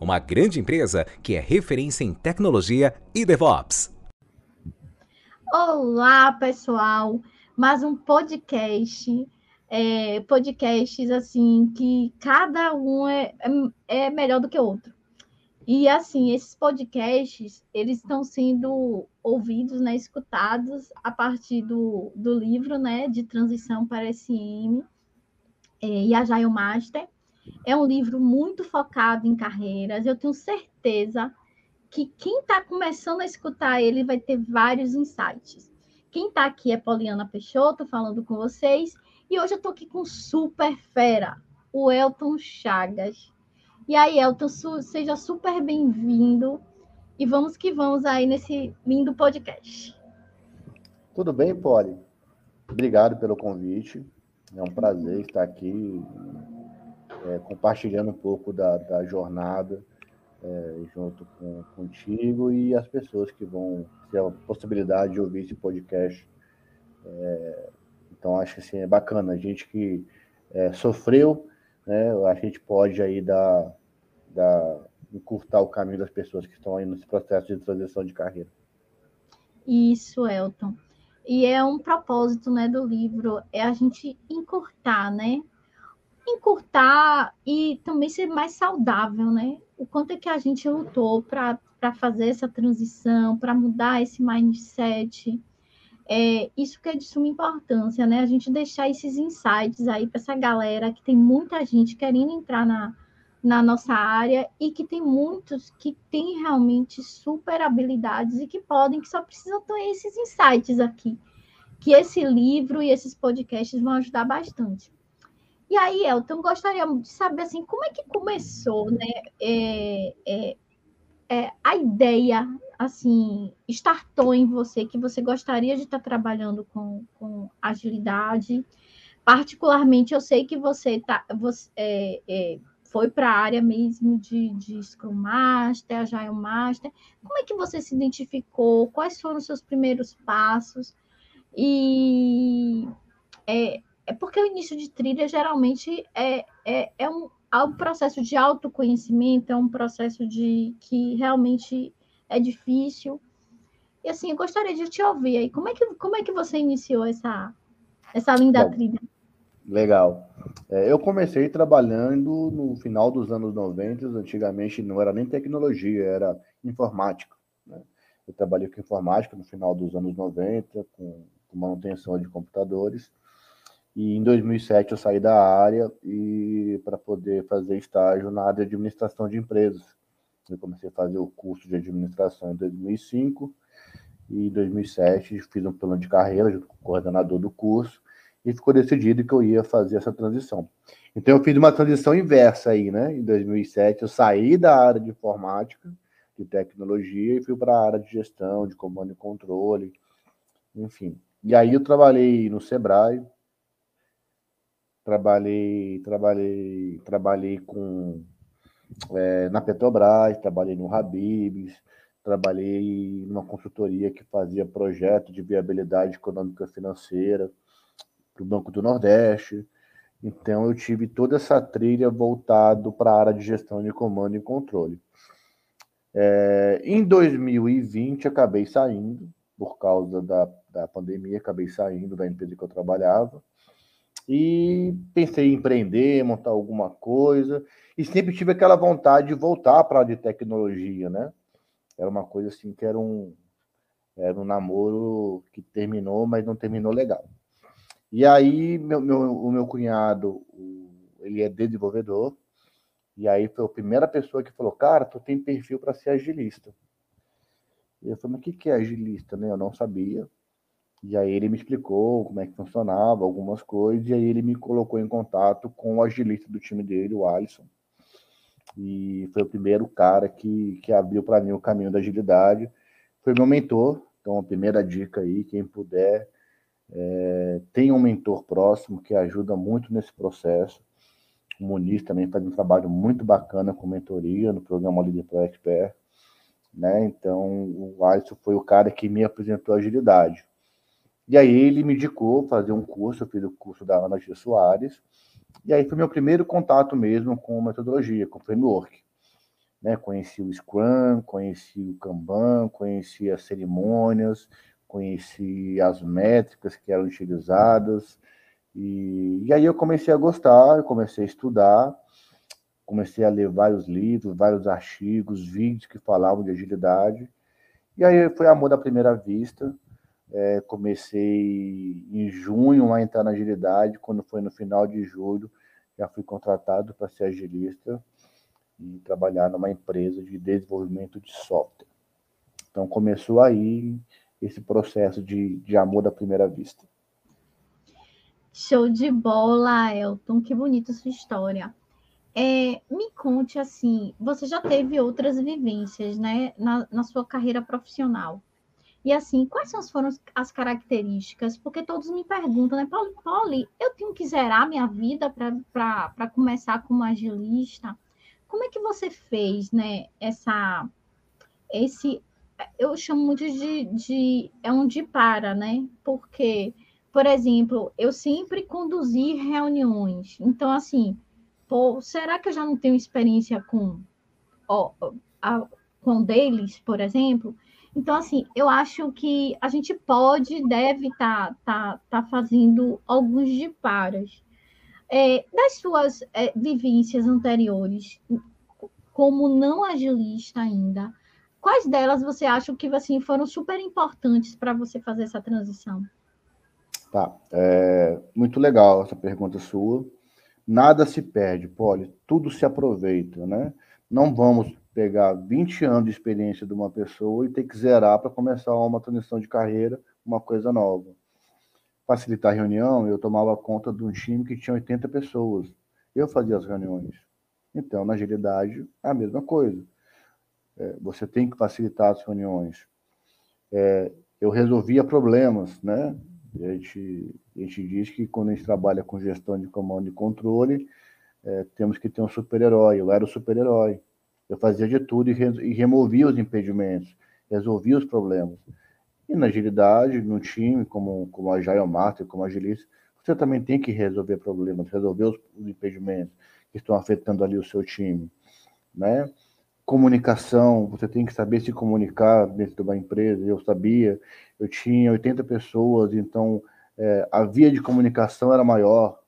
uma grande empresa que é referência em tecnologia e DevOps. Olá, pessoal! Mais um podcast. É, podcasts assim que cada um é, é, é melhor do que o outro. E assim, esses podcasts, eles estão sendo ouvidos, né, escutados a partir do, do livro, né, de transição para SM, é, e Agile Master. É um livro muito focado em carreiras. Eu tenho certeza que quem está começando a escutar ele vai ter vários insights. Quem está aqui é Poliana Peixoto, falando com vocês. E hoje eu estou aqui com super fera, o Elton Chagas. E aí, Elton, su seja super bem-vindo. E vamos que vamos aí nesse lindo podcast. Tudo bem, Poli? Obrigado pelo convite. É um prazer estar aqui é, compartilhando um pouco da, da jornada é, junto com, contigo e as pessoas que vão ter a possibilidade de ouvir esse podcast. É, então, acho que assim, é bacana. A gente que é, sofreu, né, a gente pode aí dar, dar, encurtar o caminho das pessoas que estão aí nesse processo de transição de carreira. Isso, Elton. E é um propósito né, do livro, é a gente encurtar, né? Encurtar e também ser mais saudável, né? O quanto é que a gente lutou para fazer essa transição, para mudar esse mindset. É, isso que é de suma importância, né? A gente deixar esses insights aí para essa galera que tem muita gente querendo entrar na, na nossa área e que tem muitos que têm realmente super habilidades e que podem, que só precisam ter esses insights aqui, que esse livro e esses podcasts vão ajudar bastante. E aí, Elton, gostaria de saber assim, como é que começou, né? É, é, é, a ideia, assim, startou em você que você gostaria de estar trabalhando com, com agilidade. Particularmente, eu sei que você tá, você, é, é foi para a área mesmo de, de Scrum Master, Agile Master. Como é que você se identificou? Quais foram os seus primeiros passos? E é, é porque o início de trilha geralmente é, é, é, um, é um processo de autoconhecimento, é um processo de que realmente é difícil. E assim, eu gostaria de te ouvir aí. Como é que, como é que você iniciou essa, essa linda Bom, trilha? Legal. É, eu comecei trabalhando no final dos anos 90, antigamente não era nem tecnologia, era informática. Né? Eu trabalhei com informática no final dos anos 90, com, com manutenção de computadores. E em 2007 eu saí da área e para poder fazer estágio na área de administração de empresas. Eu comecei a fazer o curso de administração em 2005 e em 2007 fiz um plano de carreira junto com o coordenador do curso e ficou decidido que eu ia fazer essa transição. Então eu fiz uma transição inversa aí, né? Em 2007 eu saí da área de informática, de tecnologia e fui para a área de gestão, de comando e controle, enfim. E aí eu trabalhei no Sebrae, trabalhei, trabalhei, trabalhei com é, na Petrobras, trabalhei no Habibs, trabalhei numa consultoria que fazia projeto de viabilidade econômica financeira para o Banco do Nordeste. Então, eu tive toda essa trilha voltado para a área de gestão de comando e controle. É, em 2020, acabei saindo, por causa da, da pandemia, acabei saindo da empresa que eu trabalhava. E pensei em empreender, montar alguma coisa. E sempre tive aquela vontade de voltar para a de tecnologia, né? Era uma coisa assim que era um, era um namoro que terminou, mas não terminou legal. E aí, meu, meu, o meu cunhado, ele é desenvolvedor, E aí foi a primeira pessoa que falou, cara, tu tem perfil para ser agilista. E eu falei, mas o que, que é agilista? Né? Eu não sabia. E aí ele me explicou como é que funcionava, algumas coisas, e aí ele me colocou em contato com o agilista do time dele, o Alisson. E foi o primeiro cara que, que abriu para mim o caminho da agilidade. Foi meu mentor, então a primeira dica aí, quem puder, é, tenha um mentor próximo que ajuda muito nesse processo. O Muniz também faz um trabalho muito bacana com mentoria no programa Líder para Expert. Né? Então, o Alisson foi o cara que me apresentou agilidade. E aí ele me indicou fazer um curso, eu fiz o curso da Ana G. Soares, e aí foi meu primeiro contato mesmo com metodologia, com framework. Né? Conheci o Scrum, conheci o Kanban, conheci as cerimônias, conheci as métricas que eram utilizadas, e, e aí eu comecei a gostar, eu comecei a estudar, comecei a ler vários livros, vários artigos, vídeos que falavam de agilidade, e aí foi amor da primeira vista, é, comecei em junho a entrar na agilidade, quando foi no final de julho, já fui contratado para ser agilista e trabalhar numa empresa de desenvolvimento de software. Então começou aí esse processo de, de amor da primeira vista. Show de bola, Elton, que bonita sua história. É, me conte assim, você já teve outras vivências, né, na, na sua carreira profissional. E assim, quais foram as características? Porque todos me perguntam, né, Paulo eu tenho que zerar minha vida para começar como agilista. Como é que você fez, né, essa, esse, eu chamo muito de, de é um de para, né? Porque, por exemplo, eu sempre conduzi reuniões. Então, assim, pô, será que eu já não tenho experiência com, ó, a, com deles, por exemplo? Então, assim, eu acho que a gente pode, deve estar tá, tá, tá fazendo alguns diparos. É, das suas é, vivências anteriores, como não agilista ainda, quais delas você acha que assim, foram super importantes para você fazer essa transição? Tá, é, muito legal essa pergunta sua. Nada se perde, Poli, tudo se aproveita, né? Não vamos pegar 20 anos de experiência de uma pessoa e ter que zerar para começar uma transição de carreira, uma coisa nova. Facilitar a reunião, eu tomava conta de um time que tinha 80 pessoas. Eu fazia as reuniões. Então, na agilidade, é a mesma coisa. É, você tem que facilitar as reuniões. É, eu resolvia problemas, né? A gente, a gente diz que quando a gente trabalha com gestão de comando e controle, é, temos que ter um super-herói. Eu era o super-herói. Eu fazia de tudo e, re, e removia os impedimentos, resolvia os problemas. E na agilidade, no time, como, como Agile Master, como agilista, você também tem que resolver problemas, resolver os, os impedimentos que estão afetando ali o seu time, né? Comunicação, você tem que saber se comunicar dentro de uma empresa. Eu sabia, eu tinha 80 pessoas, então é, a via de comunicação era maior,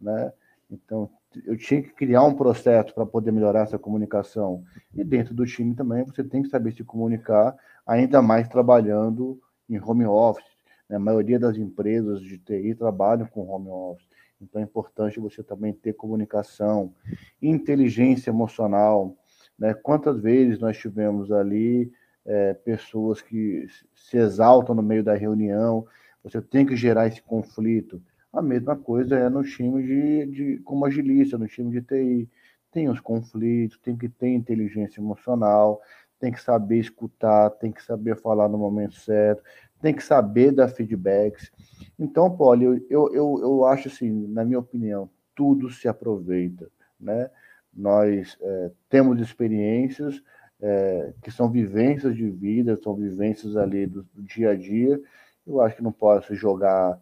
né? Então eu tinha que criar um processo para poder melhorar essa comunicação. E dentro do time também você tem que saber se comunicar, ainda mais trabalhando em home office. Né? A maioria das empresas de TI trabalham com home office. Então é importante você também ter comunicação, inteligência emocional. Né? Quantas vezes nós tivemos ali é, pessoas que se exaltam no meio da reunião, você tem que gerar esse conflito. A mesma coisa é no time de, de como agilista, no time de TI. Tem os conflitos, tem que ter inteligência emocional, tem que saber escutar, tem que saber falar no momento certo, tem que saber dar feedbacks. Então, Paulo, eu, eu, eu, acho assim, na minha opinião, tudo se aproveita, né? Nós é, temos experiências é, que são vivências de vida, são vivências ali do, do dia a dia. Eu acho que não pode se jogar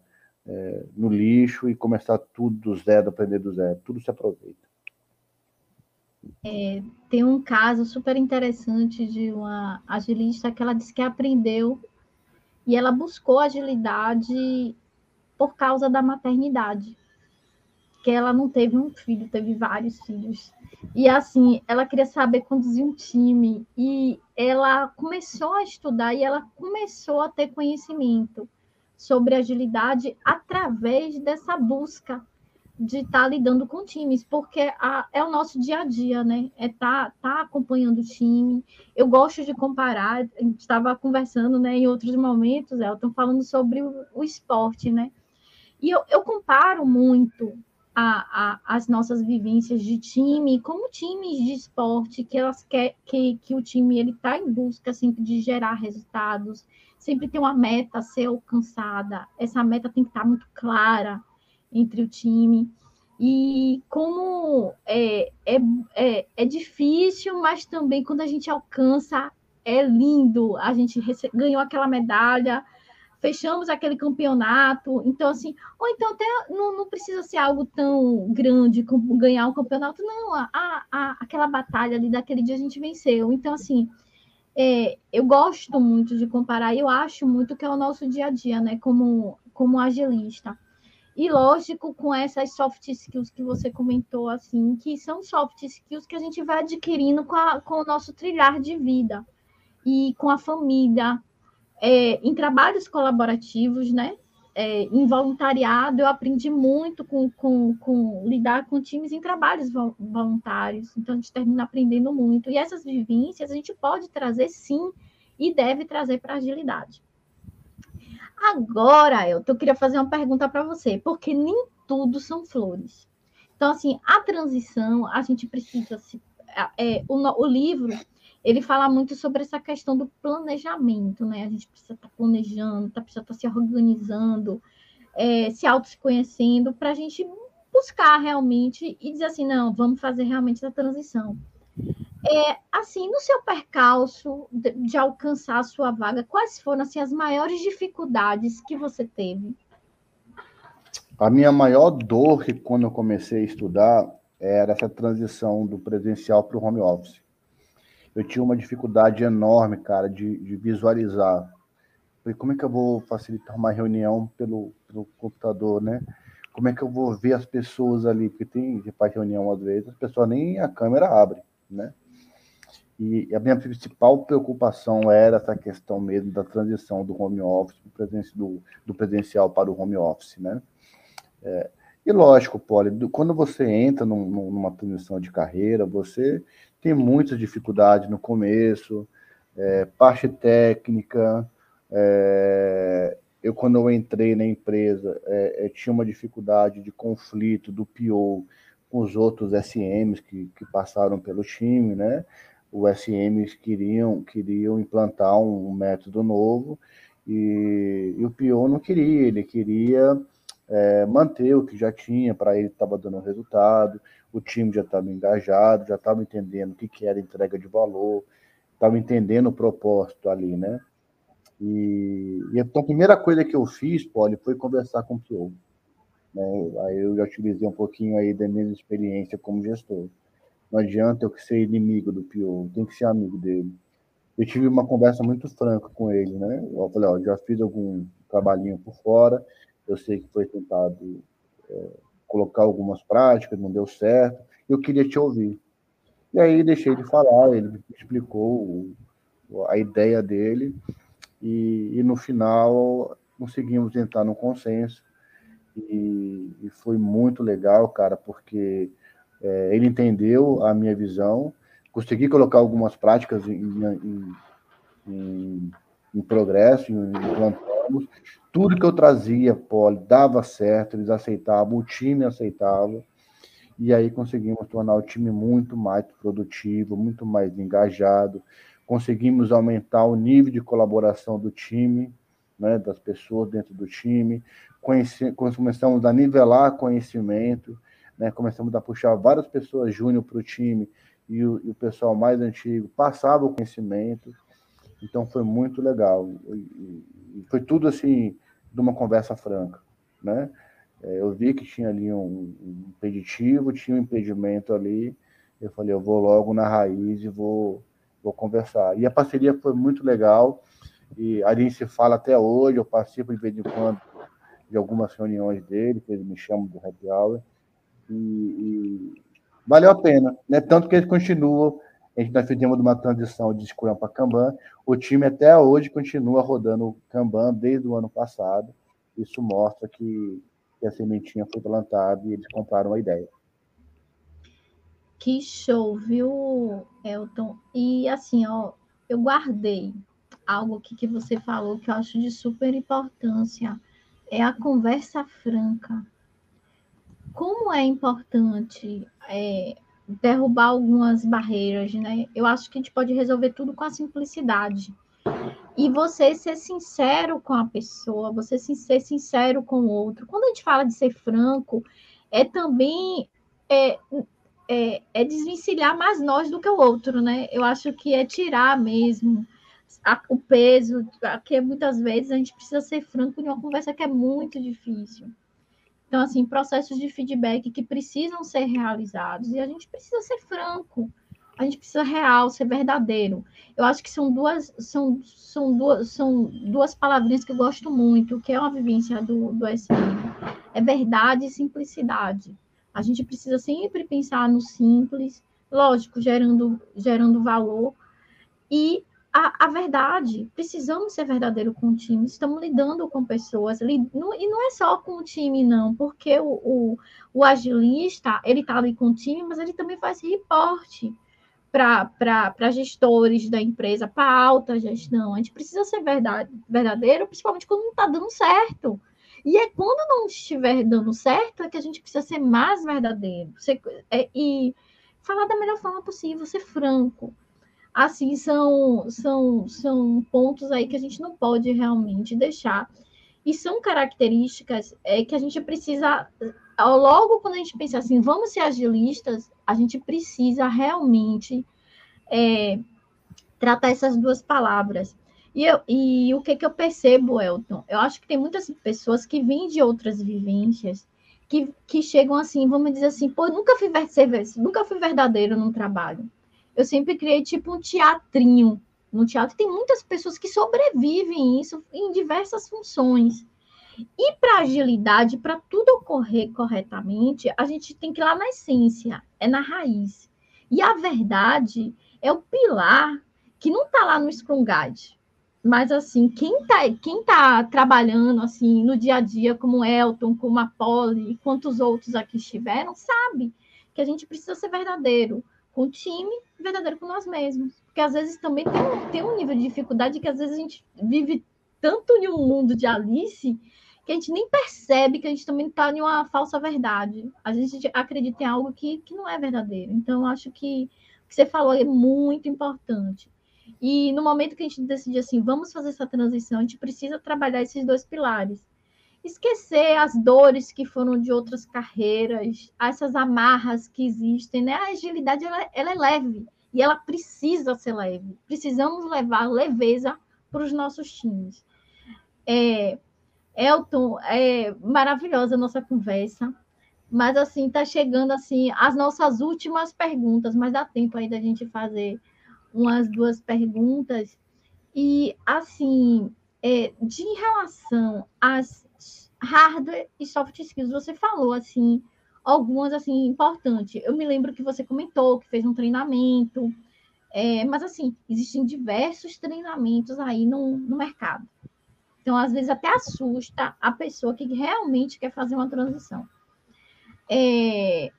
é, no lixo e começar tudo do zero, aprender do zero. Tudo se aproveita. É, tem um caso super interessante de uma agilista que ela disse que aprendeu e ela buscou agilidade por causa da maternidade. Que ela não teve um filho, teve vários filhos. E assim, ela queria saber conduzir um time e ela começou a estudar e ela começou a ter conhecimento sobre agilidade através dessa busca, de estar tá lidando com times, porque a, é o nosso dia a dia, né? É tá, tá acompanhando o time. Eu gosto de comparar, a gente estava conversando, né, em outros momentos, Elton, falando sobre o, o esporte, né? E eu, eu comparo muito a, a, as nossas vivências de time como times de esporte, que elas quer que, que o time ele está em busca sempre de gerar resultados, sempre tem uma meta a ser alcançada, essa meta tem que estar muito clara entre o time. E como é, é, é, é difícil, mas também quando a gente alcança, é lindo. A gente ganhou aquela medalha, fechamos aquele campeonato. Então, assim, ou então até não, não precisa ser algo tão grande como ganhar um campeonato, não. A, a, aquela batalha ali daquele dia a gente venceu. Então, assim, é, eu gosto muito de comparar, eu acho muito que é o nosso dia a dia, né, como, como agilista. E lógico, com essas soft skills que você comentou, assim, que são soft skills que a gente vai adquirindo com, a, com o nosso trilhar de vida e com a família, é, em trabalhos colaborativos, né? É, em voluntariado, eu aprendi muito com, com, com, lidar com times em trabalhos voluntários, então a gente termina aprendendo muito. E essas vivências a gente pode trazer sim e deve trazer para agilidade. Agora, eu queria fazer uma pergunta para você, porque nem tudo são flores. Então, assim, a transição, a gente precisa se. É, o, o livro ele fala muito sobre essa questão do planejamento, né? A gente precisa estar tá planejando, tá, precisa estar tá se organizando, é, se auto-conhecendo, para a gente buscar realmente e dizer assim, não, vamos fazer realmente essa transição. É, assim, no seu percalço de, de, alcançar a sua vaga, quais foram assim, as maiores dificuldades que você teve? A minha maior dor que quando eu comecei a estudar era essa transição do presencial para o home office. Eu tinha uma dificuldade enorme, cara, de, de visualizar. Falei, como é que eu vou facilitar uma reunião pelo, pelo computador, né? Como é que eu vou ver as pessoas ali? Porque tem, faz reunião às vezes, as pessoas nem a câmera abre, né? E a minha principal preocupação era essa questão mesmo da transição do home office, do, do presencial para o home office, né? É, e lógico, Poli, quando você entra num, numa transição de carreira, você tem muitas dificuldades no começo, é, parte técnica. É, eu, quando eu entrei na empresa, é, é tinha uma dificuldade de conflito do PO com os outros SMs que, que passaram pelo time, né? os SMs queriam, queriam implantar um, método novo e, e o PO não queria, ele queria é, manter o que já tinha, para ele estava dando resultado, o time já estava engajado, já estava entendendo o que, que era entrega de valor, estava entendendo o propósito ali, né? E, e, então a primeira coisa que eu fiz, Poli, foi conversar com o PO. Né? Aí eu já utilizei um pouquinho aí da minha experiência como gestor. Não adianta eu ser inimigo do Pio, tem que ser amigo dele. Eu tive uma conversa muito franca com ele, né? Eu falei, ó, já fiz algum trabalhinho por fora, eu sei que foi tentado é, colocar algumas práticas, não deu certo, eu queria te ouvir. E aí deixei de falar, ele explicou a ideia dele, e, e no final conseguimos entrar no consenso, e, e foi muito legal, cara, porque é, ele entendeu a minha visão, consegui colocar algumas práticas em, em, em, em progresso, implantamos. Tudo que eu trazia, Poli, dava certo, eles aceitavam, o time aceitava. E aí conseguimos tornar o time muito mais produtivo, muito mais engajado. Conseguimos aumentar o nível de colaboração do time, né, das pessoas dentro do time. Conheci, começamos a nivelar conhecimento né? Começamos a puxar várias pessoas júnior para o time e o, e o, pessoal mais antigo passava o conhecimento. Então foi muito legal. E, foi tudo assim, de uma conversa franca, né? É, eu vi que tinha ali um, impeditivo, tinha um impedimento ali. Eu falei, eu vou logo na raiz e vou, vou conversar. E a parceria foi muito legal. E a gente se fala até hoje. Eu participo de vez em quando de algumas reuniões dele, que eles me chamam do happy hour. E, e valeu a pena, né? Tanto que eles continuam. A gente nós fizemos uma transição de Scrum para Kanban. O time até hoje continua rodando Kanban desde o ano passado. Isso mostra que que a sementinha foi plantada e eles compraram a ideia. Que show, viu, Elton? E assim, ó, eu guardei algo aqui que você falou que eu acho de super importância. É a conversa franca. Como é importante é, derrubar algumas barreiras, né? Eu acho que a gente pode resolver tudo com a simplicidade. E você ser sincero com a pessoa, você ser sincero com o outro. Quando a gente fala de ser franco, é também é, é, é desvencilhar mais nós do que o outro, né? Eu acho que é tirar mesmo a, o peso, que muitas vezes a gente precisa ser franco em uma conversa que é muito difícil. Então, assim, processos de feedback que precisam ser realizados e a gente precisa ser franco, a gente precisa real, ser verdadeiro. Eu acho que são duas, são, são duas, são duas palavrinhas que eu gosto muito, que é uma vivência do, do SM. É verdade e simplicidade. A gente precisa sempre pensar no simples, lógico, gerando, gerando valor, e a, a, verdade, precisamos ser verdadeiro com o time, estamos lidando com pessoas, li, não, e não é só com o time, não, porque o, o, o agilista, ele está ali com o time, mas ele também faz reporte para gestores da empresa, para alta gestão. A gente precisa ser verdade, verdadeiro, principalmente quando não está dando certo. E é quando não estiver dando certo é que a gente precisa ser mais verdadeiro. Ser, é, e falar da melhor forma possível, ser franco assim, são, são, são pontos aí que a gente não pode realmente deixar. E são características é, que a gente precisa, logo quando a gente pensa assim, vamos ser agilistas, a gente precisa realmente é, tratar essas duas palavras. E, eu, e o que, que eu percebo, Elton? Eu acho que tem muitas pessoas que vêm de outras vivências que, que chegam assim, vamos dizer assim, pô, nunca fui, nunca fui verdadeiro no trabalho eu sempre criei tipo um teatrinho. No teatro tem muitas pessoas que sobrevivem isso em diversas funções. E para agilidade, para tudo ocorrer corretamente, a gente tem que ir lá na essência, é na raiz. E a verdade é o pilar que não está lá no Scrum Guide. Mas assim, quem está quem tá trabalhando assim no dia a dia, como Elton, como a Polly quantos outros aqui estiveram, sabe que a gente precisa ser verdadeiro com o time, verdadeiro com nós mesmos. Porque às vezes também tem um, tem um nível de dificuldade que às vezes a gente vive tanto em um mundo de Alice que a gente nem percebe que a gente também está em uma falsa verdade. A gente acredita em algo que, que não é verdadeiro. Então, acho que o que você falou é muito importante. E no momento que a gente decide assim, vamos fazer essa transição, a gente precisa trabalhar esses dois pilares esquecer as dores que foram de outras carreiras, essas amarras que existem, né? A agilidade ela, ela é leve e ela precisa ser leve. Precisamos levar leveza para os nossos times. É, Elton, é maravilhosa a nossa conversa, mas assim está chegando assim as nossas últimas perguntas, mas dá tempo aí da gente fazer umas duas perguntas e assim é, de relação às hardware e soft skills. Você falou assim algumas assim importantes. Eu me lembro que você comentou que fez um treinamento, é, mas assim existem diversos treinamentos aí no, no mercado. Então às vezes até assusta a pessoa que realmente quer fazer uma transição. É,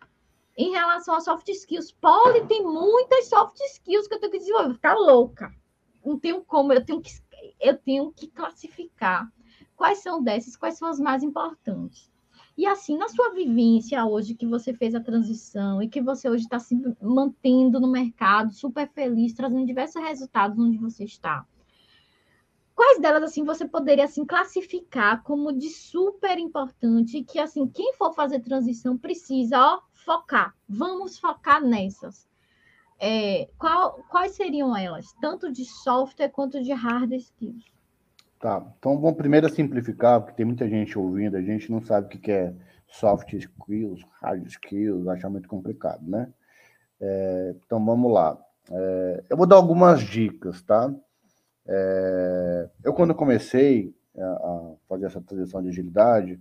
em relação a soft skills, Poli tem muitas soft skills que eu tenho que desenvolver, ficar louca. Não tenho como, eu tenho que eu tenho que classificar quais são dessas, quais são as mais importantes. E assim, na sua vivência hoje, que você fez a transição e que você hoje está se mantendo no mercado, super feliz, trazendo diversos resultados onde você está. Quais delas, assim, você poderia, assim, classificar como de super importante que, assim, quem for fazer transição precisa, ó, focar. Vamos focar nessas. É, qual, quais seriam elas? Tanto de software quanto de hard skills. Tá, então vamos primeiro simplificar, porque tem muita gente ouvindo, a gente não sabe o que é soft skills, hard skills, acha muito complicado, né? É, então vamos lá. É, eu vou dar algumas dicas, tá? É, eu, quando comecei a, fazer essa transição de agilidade,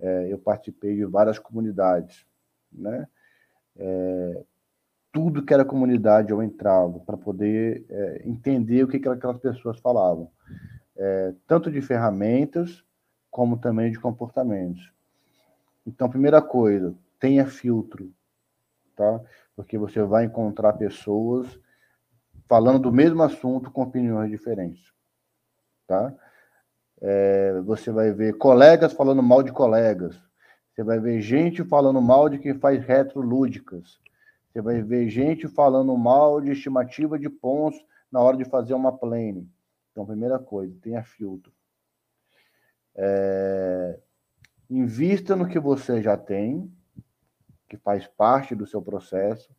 é, eu participei de várias comunidades, né? É, tudo que era comunidade eu entrava para poder é, entender o que, que aquelas pessoas falavam é, tanto de ferramentas como também de comportamentos. Então, primeira coisa, tenha filtro, tá? Porque você vai encontrar pessoas falando do mesmo assunto com opiniões diferentes, tá? É, você vai ver colegas falando mal de colegas, você vai ver gente falando mal de quem faz retrolúdicas, você vai ver gente falando mal de estimativa de pontos na hora de fazer uma plane. Então, primeira coisa, tenha filtro. É, invista no que você já tem, que faz parte do seu processo,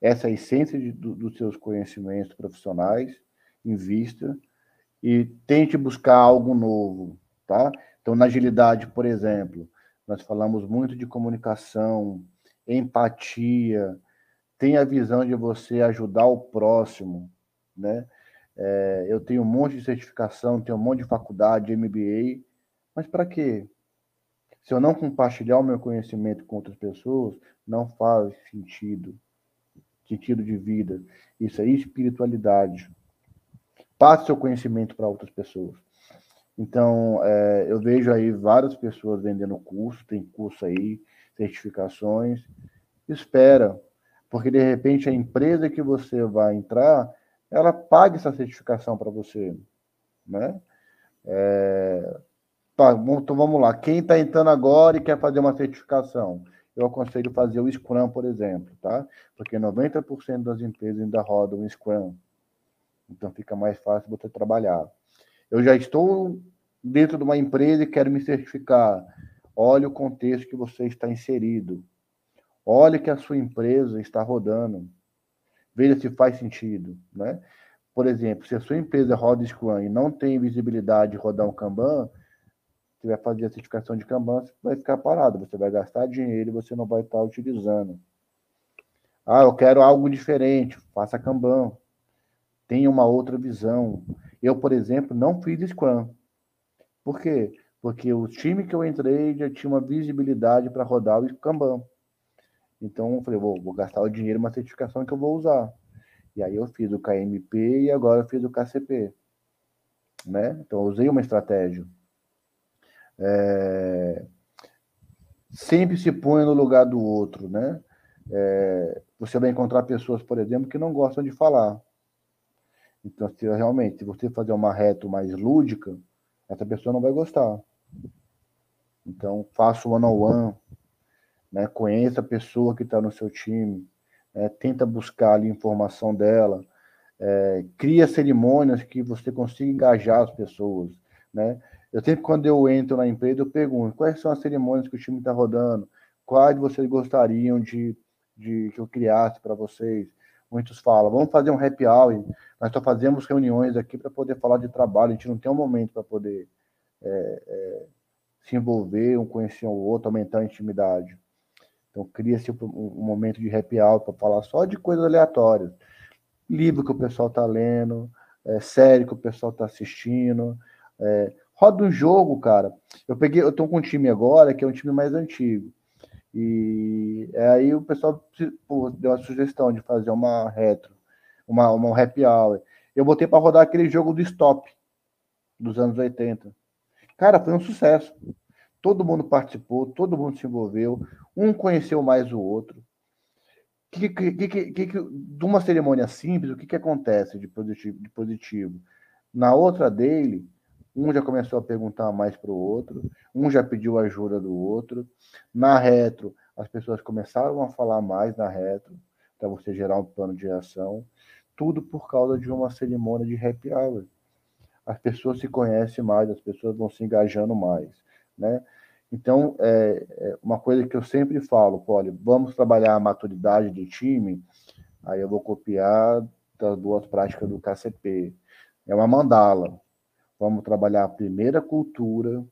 essa é essência de, do, dos seus conhecimentos profissionais, invista e tente buscar algo novo, tá? Então, na agilidade, por exemplo, nós falamos muito de comunicação, empatia, tem a visão de você ajudar o próximo, né? É, eu tenho um monte de certificação, tenho um monte de faculdade, MBA, mas para quê? Se eu não compartilhar o meu conhecimento com outras pessoas, não faz sentido. Sentido de vida. Isso é espiritualidade. Passe seu conhecimento para outras pessoas. Então, é, eu vejo aí várias pessoas vendendo curso, tem curso aí, certificações. Espera, porque de repente a empresa que você vai entrar, ela paga essa certificação para você, né? É, Tá, então vamos lá. Quem está entrando agora e quer fazer uma certificação, eu aconselho fazer o Scrum, por exemplo, tá? Porque 90% das empresas ainda rodam o Scrum. Então fica mais fácil você trabalhar. Eu já estou dentro de uma empresa e quero me certificar. Olhe o contexto que você está inserido. Olhe que a sua empresa está rodando. Veja se faz sentido, né? Por exemplo, se a sua empresa roda Scrum e não tem visibilidade de rodar um Kanban, você vai fazer a certificação de Kanban, você vai ficar parado, você vai gastar dinheiro e você não vai estar utilizando. Ah, eu quero algo diferente, faça Kanban. Tenha uma outra visão. Eu, por exemplo, não fiz Scrum. Por quê? Porque o time que eu entrei já tinha uma visibilidade para rodar o Kanban. Então, eu falei, vou, vou gastar o dinheiro uma certificação que eu vou usar. E aí eu fiz o KMP e agora eu fiz o KCP. Né? Então, eu usei uma estratégia. É, sempre se põe no lugar do outro, né? É, você vai encontrar pessoas, por exemplo, que não gostam de falar. Então, se realmente, se você fazer uma reto mais lúdica, essa pessoa não vai gostar. Então, faça o one-on-one, né? conheça a pessoa que está no seu time, né? tenta buscar ali informação dela, é, cria cerimônias que você consiga engajar as pessoas, né? Eu sempre, quando eu entro na empresa, eu pergunto quais são as cerimônias que o time está rodando, quais vocês gostariam de, de que eu criasse para vocês. Muitos falam, vamos fazer um happy hour. Nós só fazemos reuniões aqui para poder falar de trabalho, a gente não tem um momento para poder é, é, se envolver, um conhecer o outro, aumentar a intimidade. Então, cria-se um, um momento de happy hour para falar só de coisas aleatórias. Livro que o pessoal está lendo, é, série que o pessoal está assistindo, é, roda um jogo, cara. Eu peguei, eu tô com um time agora que é um time mais antigo. E aí o pessoal pô, deu a sugestão de fazer uma retro, uma, uma happy hour. Eu botei para rodar aquele jogo do stop dos anos 80. Cara, foi um sucesso. Todo mundo participou, todo mundo se envolveu, um conheceu mais o outro. Que, que, que, que, de uma cerimônia simples, o que, que acontece de positivo, de positivo? Na outra dele, um já começou a perguntar mais para o outro, um já pediu ajuda do outro. Na retro, as pessoas começaram a falar mais na retro, para você gerar um plano de ação. Tudo por causa de uma cerimônia de happy hour. As pessoas se conhecem mais, as pessoas vão se engajando mais, né? Então, é, é uma coisa que eu sempre falo, Poli, vamos trabalhar a maturidade de time, aí eu vou copiar das duas práticas do KCP. É uma mandala. Vamos trabalhar a primeira cultura,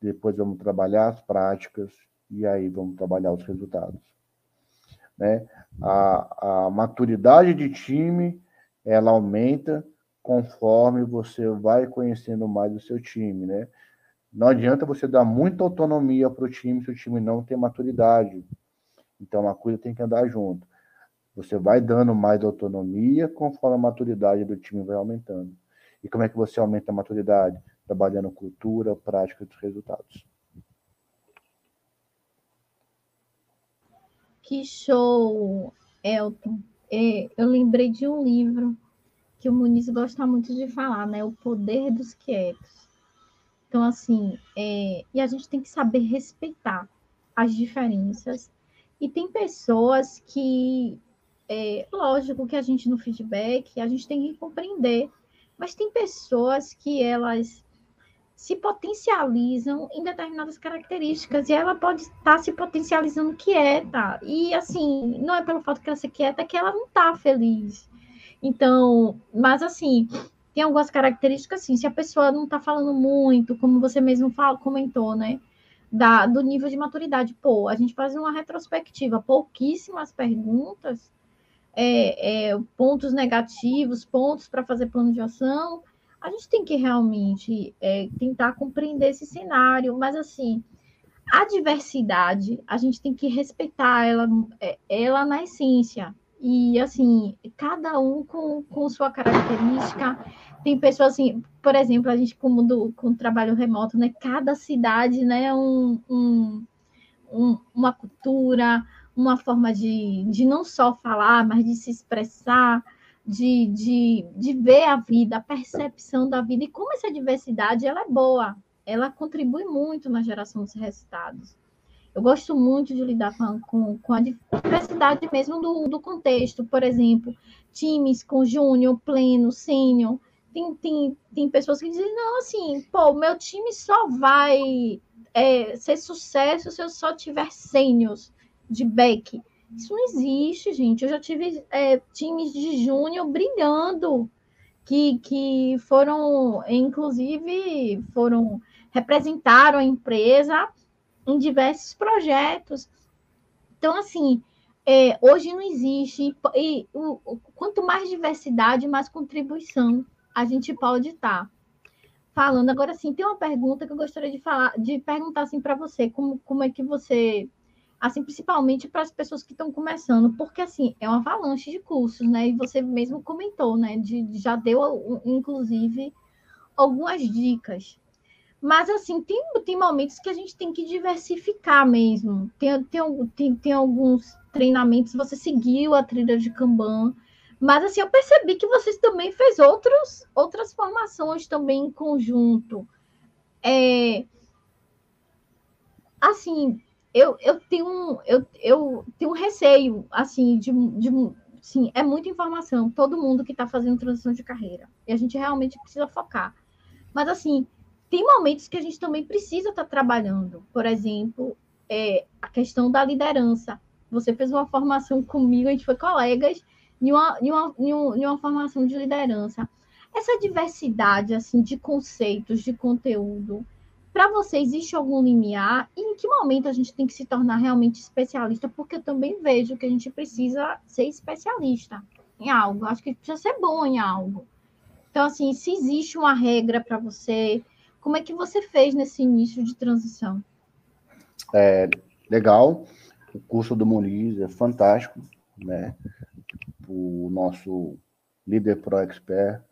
depois vamos trabalhar as práticas e aí vamos trabalhar os resultados. Né? A, a maturidade de time ela aumenta conforme você vai conhecendo mais o seu time, né? Não adianta você dar muita autonomia para o time se o time não tem maturidade. Então a coisa tem que andar junto. Você vai dando mais autonomia conforme a maturidade do time vai aumentando. E como é que você aumenta a maturidade? Trabalhando cultura, prática dos resultados. Que show, Elton. É, eu lembrei de um livro que o Muniz gosta muito de falar, né? O Poder dos Quietos. Então, assim, é, e a gente tem que saber respeitar as diferenças. E tem pessoas que, é, lógico que a gente no feedback, a gente tem que compreender, mas tem pessoas que elas se potencializam em determinadas características e ela pode estar se potencializando quieta. E assim, não é pelo fato que ela ser quieta que ela não está feliz. Então, mas assim, tem algumas características assim, se a pessoa não está falando muito, como você mesmo fala, comentou, né? Da, do nível de maturidade. Pô, a gente faz uma retrospectiva, pouquíssimas perguntas, é, é, pontos negativos, pontos para fazer plano de ação. A gente tem que realmente é, tentar compreender esse cenário, mas assim, a diversidade, a gente tem que respeitar ela, é, ela na essência. E, assim, cada um com, com sua característica. Tem pessoas, assim, por exemplo, a gente, como do, com trabalho remoto, né? Cada cidade, né? Um, um, um, uma cultura, uma forma de, de não só falar, mas de se expressar, de, de, de ver a vida, a percepção da vida. E como essa diversidade, ela é boa. Ela contribui muito na geração dos resultados. Eu gosto muito de lidar com, com, com a diversidade mesmo do, do contexto. Por exemplo, times com júnior, pleno, sênior. Tem, tem, tem pessoas que dizem, não, assim, pô, meu time só vai é, ser sucesso se eu só tiver sêniors de back. Isso não existe, gente. Eu já tive é, times de júnior brilhando, que, que foram, inclusive, foram representaram a empresa em diversos projetos. Então, assim, é, hoje não existe, e o, o, quanto mais diversidade, mais contribuição a gente pode estar. Falando agora, assim, tem uma pergunta que eu gostaria de falar, de perguntar assim para você, como, como é que você, assim, principalmente para as pessoas que estão começando, porque assim é uma avalanche de cursos, né? E você mesmo comentou, né? De, já deu, inclusive, algumas dicas. Mas, assim, tem, tem momentos que a gente tem que diversificar mesmo. Tem, tem, tem, tem alguns treinamentos, você seguiu a trilha de Kanban, mas, assim, eu percebi que vocês também fez outros, outras formações também em conjunto. É, assim, eu, eu, tenho um, eu, eu tenho um receio, assim, de, de sim, é muita informação, todo mundo que está fazendo transição de carreira. E a gente realmente precisa focar. Mas, assim, tem momentos que a gente também precisa estar tá trabalhando. Por exemplo, é, a questão da liderança. Você fez uma formação comigo, a gente foi colegas em uma, em uma, em uma formação de liderança. Essa diversidade assim de conceitos, de conteúdo, para você existe algum limiar? E em que momento a gente tem que se tornar realmente especialista? Porque eu também vejo que a gente precisa ser especialista em algo. Acho que precisa ser bom em algo. Então, assim, se existe uma regra para você, como é que você fez nesse início de transição? É, legal. O curso do Muniz é fantástico, né? O nosso líder Pro Expert,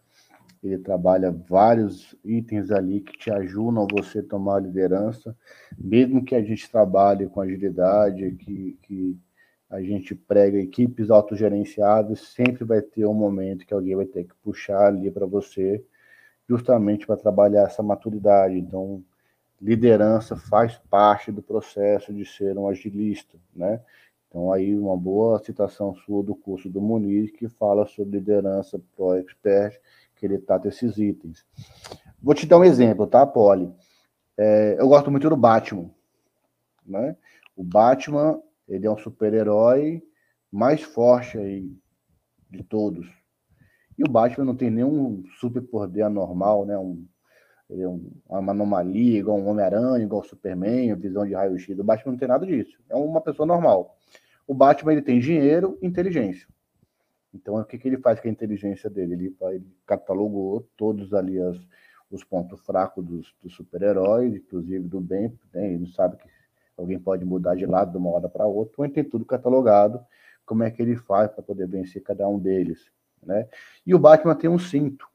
ele trabalha vários itens ali que te ajudam a você tomar a liderança, mesmo que a gente trabalhe com agilidade, que, que a gente prega equipes autogerenciadas, sempre vai ter um momento que alguém vai ter que puxar ali para você justamente para trabalhar essa maturidade. Então, liderança faz parte do processo de ser um agilista, né? Então, aí, uma boa citação sua do curso do Muniz, que fala sobre liderança pro expert, que ele trata esses itens. Vou te dar um exemplo, tá, Poli? É, eu gosto muito do Batman, né? O Batman, ele é um super-herói mais forte aí de todos, e o Batman não tem nenhum superpoder anormal, né? Um, é um, uma anomalia, igual um Homem-Aranha, igual o Superman, visão de raio-x. O Batman não tem nada disso. É uma pessoa normal. O Batman ele tem dinheiro e inteligência. Então, o que, que ele faz com a inteligência dele? Ele, ele catalogou todos ali as, os pontos fracos dos, dos super-heróis, inclusive do bem. Né? Ele sabe que alguém pode mudar de lado de uma hora para outra, então ele tem tudo catalogado. Como é que ele faz para poder vencer cada um deles? Né? E o Batman tem um cinto.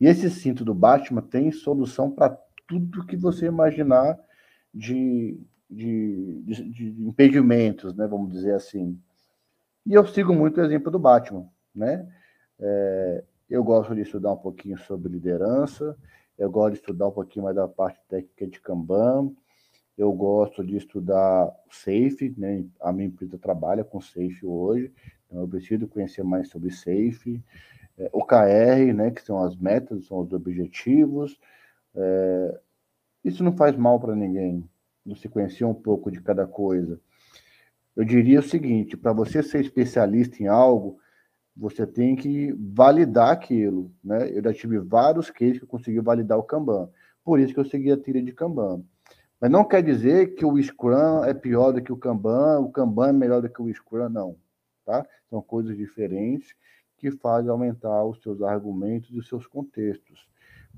E esse cinto do Batman tem solução para tudo que você imaginar de, de, de, de, impedimentos, né, vamos dizer assim. E eu sigo muito o exemplo do Batman, né? É, eu gosto de estudar um pouquinho sobre liderança, eu gosto de estudar um pouquinho mais da parte técnica de Kanban, eu gosto de estudar Safe, né? A minha empresa trabalha com Safe hoje, então eu preciso conhecer mais sobre Safe. É, OKR, né? Que são as metas, são os objetivos. É, isso não faz mal para ninguém, você conhecer um pouco de cada coisa. Eu diria o seguinte: para você ser especialista em algo, você tem que validar aquilo. Né? Eu já tive vários cases que eu consegui validar o Kanban. Por isso que eu segui a trilha de Kanban. Mas não quer dizer que o Scrum é pior do que o Kanban, o Kanban é melhor do que o Scrum, não. Tá? São coisas diferentes que fazem aumentar os seus argumentos e os seus contextos.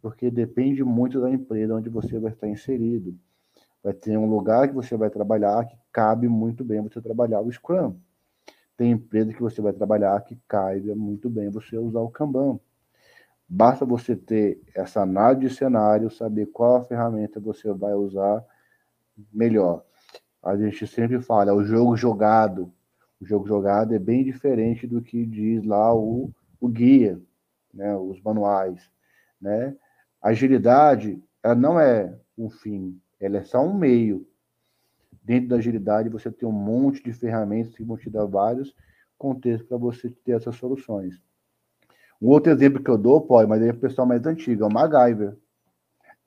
Porque depende muito da empresa onde você vai estar inserido. Vai ter um lugar que você vai trabalhar que cabe muito bem você trabalhar o Scrum. Tem empresa que você vai trabalhar que caiba muito bem você usar o Kanban. Basta você ter essa análise de cenário, saber qual a ferramenta você vai usar melhor. A gente sempre fala, é o jogo jogado. O jogo jogado é bem diferente do que diz lá o, o guia, né, os manuais. Né? agilidade, ela não é um fim, ela é só um meio. Dentro da agilidade, você tem um monte de ferramentas que vão te dar vários contextos para você ter essas soluções. Um outro exemplo que eu dou, pode, mas é o pessoal mais antigo, é o MacGyver.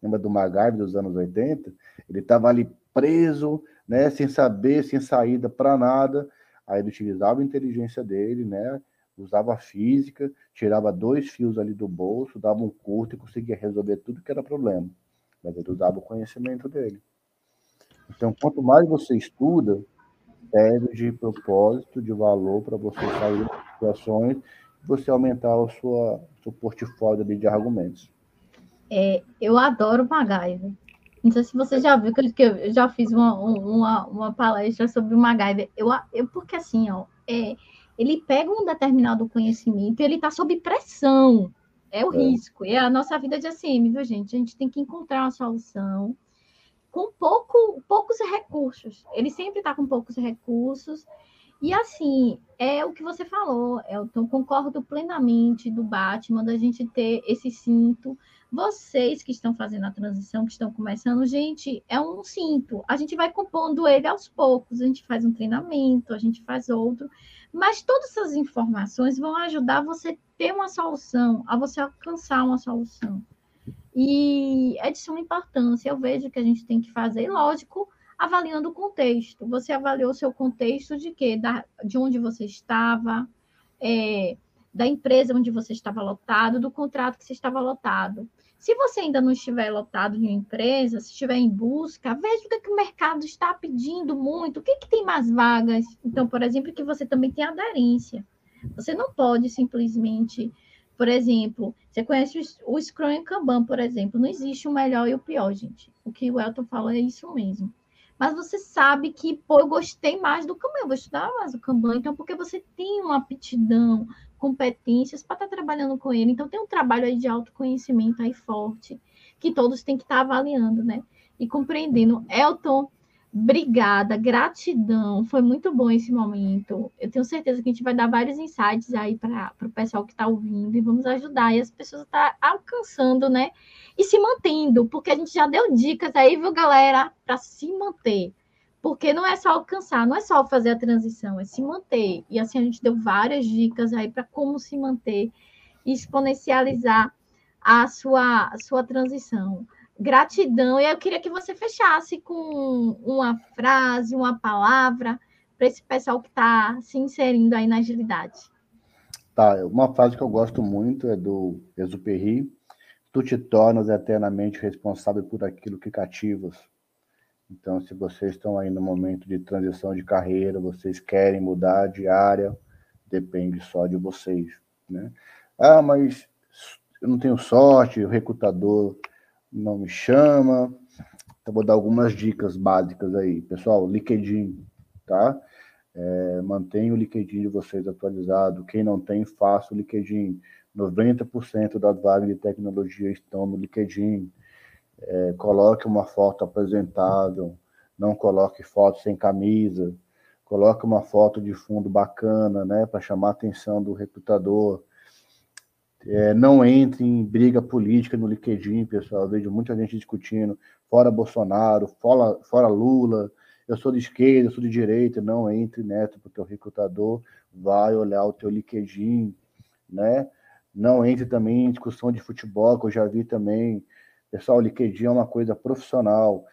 Lembra do MacGyver dos anos 80? Ele estava ali preso, né, sem saber, sem saída para nada. Aí ele utilizava a inteligência dele, né, usava física, tirava dois fios ali do bolso, dava um curto e conseguia resolver tudo que era problema. Mas ele usava o conhecimento dele. Então, quanto mais você estuda, pede de propósito, de valor para você sair das situações você aumentar o sua, seu portfólio de argumentos. É, eu adoro MacGyver. Não sei se você já viu que eu, já fiz uma, uma, uma palestra sobre o MacGyver. Eu, eu, porque assim, ó, é, ele pega um determinado conhecimento e ele está sob pressão. É o é. risco. É a nossa vida de ACM, viu, gente? A gente tem que encontrar uma solução com pouco, poucos recursos. Ele sempre está com poucos recursos e assim, é o que você falou, Elton, concordo plenamente do Batman, da gente ter esse cinto. Vocês que estão fazendo a transição, que estão começando, gente, é um cinto. A gente vai compondo ele aos poucos, a gente faz um treinamento, a gente faz outro, mas todas essas informações vão ajudar você ter uma solução, a você alcançar uma solução. E é de suma importância, eu vejo que a gente tem que fazer, lógico, avaliando o contexto. Você avaliou o seu contexto de quê? Da, de onde você estava, é, da empresa onde você estava lotado, do contrato que você estava lotado. Se você ainda não estiver lotado de uma empresa, se estiver em busca, veja o que, é que o mercado está pedindo muito, o que, é que tem mais vagas. Então, por exemplo, que você também tem aderência. Você não pode simplesmente, por exemplo, você conhece o Scrum e Kanban, por exemplo, não existe o melhor e o pior, gente. O que o Elton falou é isso mesmo mas você sabe que, pô, eu gostei mais do Kanban, eu vou estudar mais o Kanban, então, porque você tem uma aptidão, competências para estar tá trabalhando com ele. Então, tem um trabalho aí de autoconhecimento aí forte, que todos têm que estar tá avaliando, né? E compreendendo. Elton, Obrigada, gratidão. Foi muito bom esse momento. Eu tenho certeza que a gente vai dar vários insights aí para o pessoal que está ouvindo e vamos ajudar e as pessoas a estar tá alcançando, né? E se mantendo, porque a gente já deu dicas aí, viu, galera, para se manter. Porque não é só alcançar, não é só fazer a transição, é se manter. E assim a gente deu várias dicas aí para como se manter e exponencializar a sua, a sua transição gratidão. E eu queria que você fechasse com uma frase, uma palavra para esse pessoal que está se inserindo aí na agilidade. Tá, uma frase que eu gosto muito é do Exupéry. Tu te tornas eternamente responsável por aquilo que cativas. Então, se vocês estão aí no momento de transição de carreira, vocês querem mudar de área, depende só de vocês, né? Ah, mas eu não tenho sorte, o recrutador não me chama. Então, vou dar algumas dicas básicas aí. Pessoal, LinkedIn, tá? É, mantenha o LinkedIn de vocês atualizado. Quem não tem, faça o LinkedIn. 90% das vagas de tecnologia estão no LinkedIn. É, coloque uma foto apresentável. não coloque fotos sem camisa, coloque uma foto de fundo bacana, né, para chamar a atenção do recrutador. É, não entre em briga política no LinkedIn, pessoal. Eu vejo muita gente discutindo fora Bolsonaro, fora, fora Lula. Eu sou de esquerda, eu sou de direita. Não entre nessa, porque o recrutador vai olhar o teu LinkedIn, né? Não entre também em discussão de futebol, que eu já vi também. Pessoal, o LinkedIn é uma coisa profissional.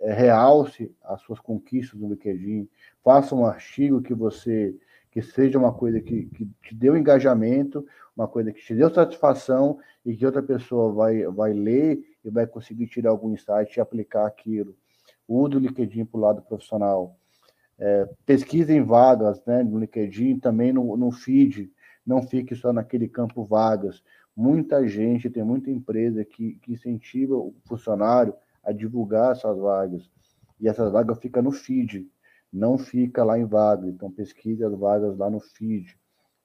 É, realce as suas conquistas no LinkedIn. Faça um artigo que você que seja uma coisa que, que te deu engajamento, uma coisa que te deu satisfação e que outra pessoa vai, vai ler e vai conseguir tirar algum insight e aplicar aquilo. Use o LinkedIn para o lado profissional. É, pesquisem vagas né, no LinkedIn, também no, no feed, não fique só naquele campo vagas. Muita gente, tem muita empresa que, que incentiva o funcionário a divulgar essas vagas. E essas vagas ficam no feed não fica lá em vaga. Então, pesquise as vagas lá no feed,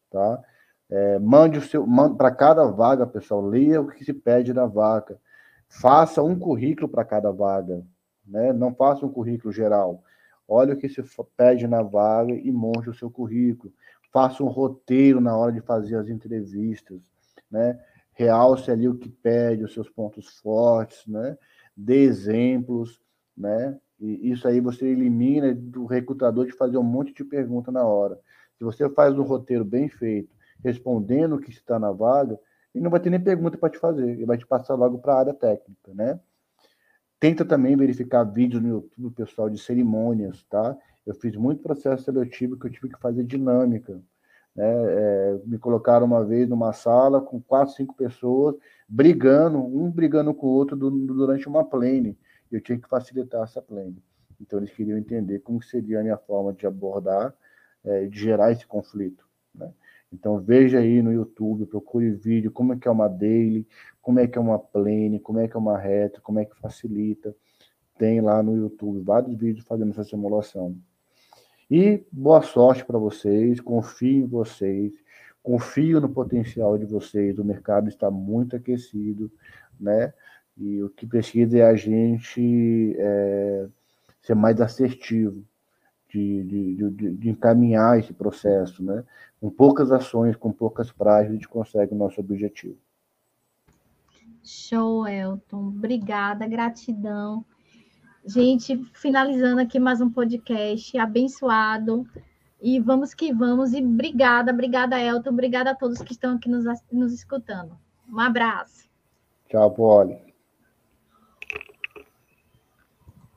tá? É, mande o seu, para cada vaga, pessoal, leia o que se pede na vaga. Faça um currículo para cada vaga, né? Não faça um currículo geral. Olha o que se pede na vaga e monte o seu currículo. Faça um roteiro na hora de fazer as entrevistas, né? Realce ali o que pede, os seus pontos fortes, né? Dê exemplos, né? E isso aí você elimina do recrutador de fazer um monte de pergunta na hora. Se você faz um roteiro bem feito, respondendo o que está na vaga, ele não vai ter nem pergunta para te fazer, ele vai te passar logo para a área técnica, né? Tenta também verificar vídeos no YouTube, pessoal, de cerimônias, tá? Eu fiz muito processo seletivo que eu tive que fazer dinâmica. Né? É, me colocaram uma vez numa sala com quatro, cinco pessoas brigando, um brigando com o outro durante uma plane eu tinha que facilitar essa plane. Então, eles queriam entender como seria a minha forma de abordar, é, de gerar esse conflito. Né? Então, veja aí no YouTube, procure vídeo, como é que é uma daily, como é que é uma plane, como é que é uma reta, como é que facilita. Tem lá no YouTube vários vídeos fazendo essa simulação. E boa sorte para vocês, confio em vocês, confio no potencial de vocês, o mercado está muito aquecido, né? E o que precisa é a gente é, ser mais assertivo, de, de, de, de, encaminhar esse processo, né? Com poucas ações, com poucas práticas, a gente consegue o nosso objetivo. Show, Elton. Obrigada, gratidão. Gente, finalizando aqui mais um podcast abençoado. E vamos que vamos. E obrigada, obrigada, Elton. Obrigada a todos que estão aqui nos, nos escutando. Um abraço. Tchau, Poli.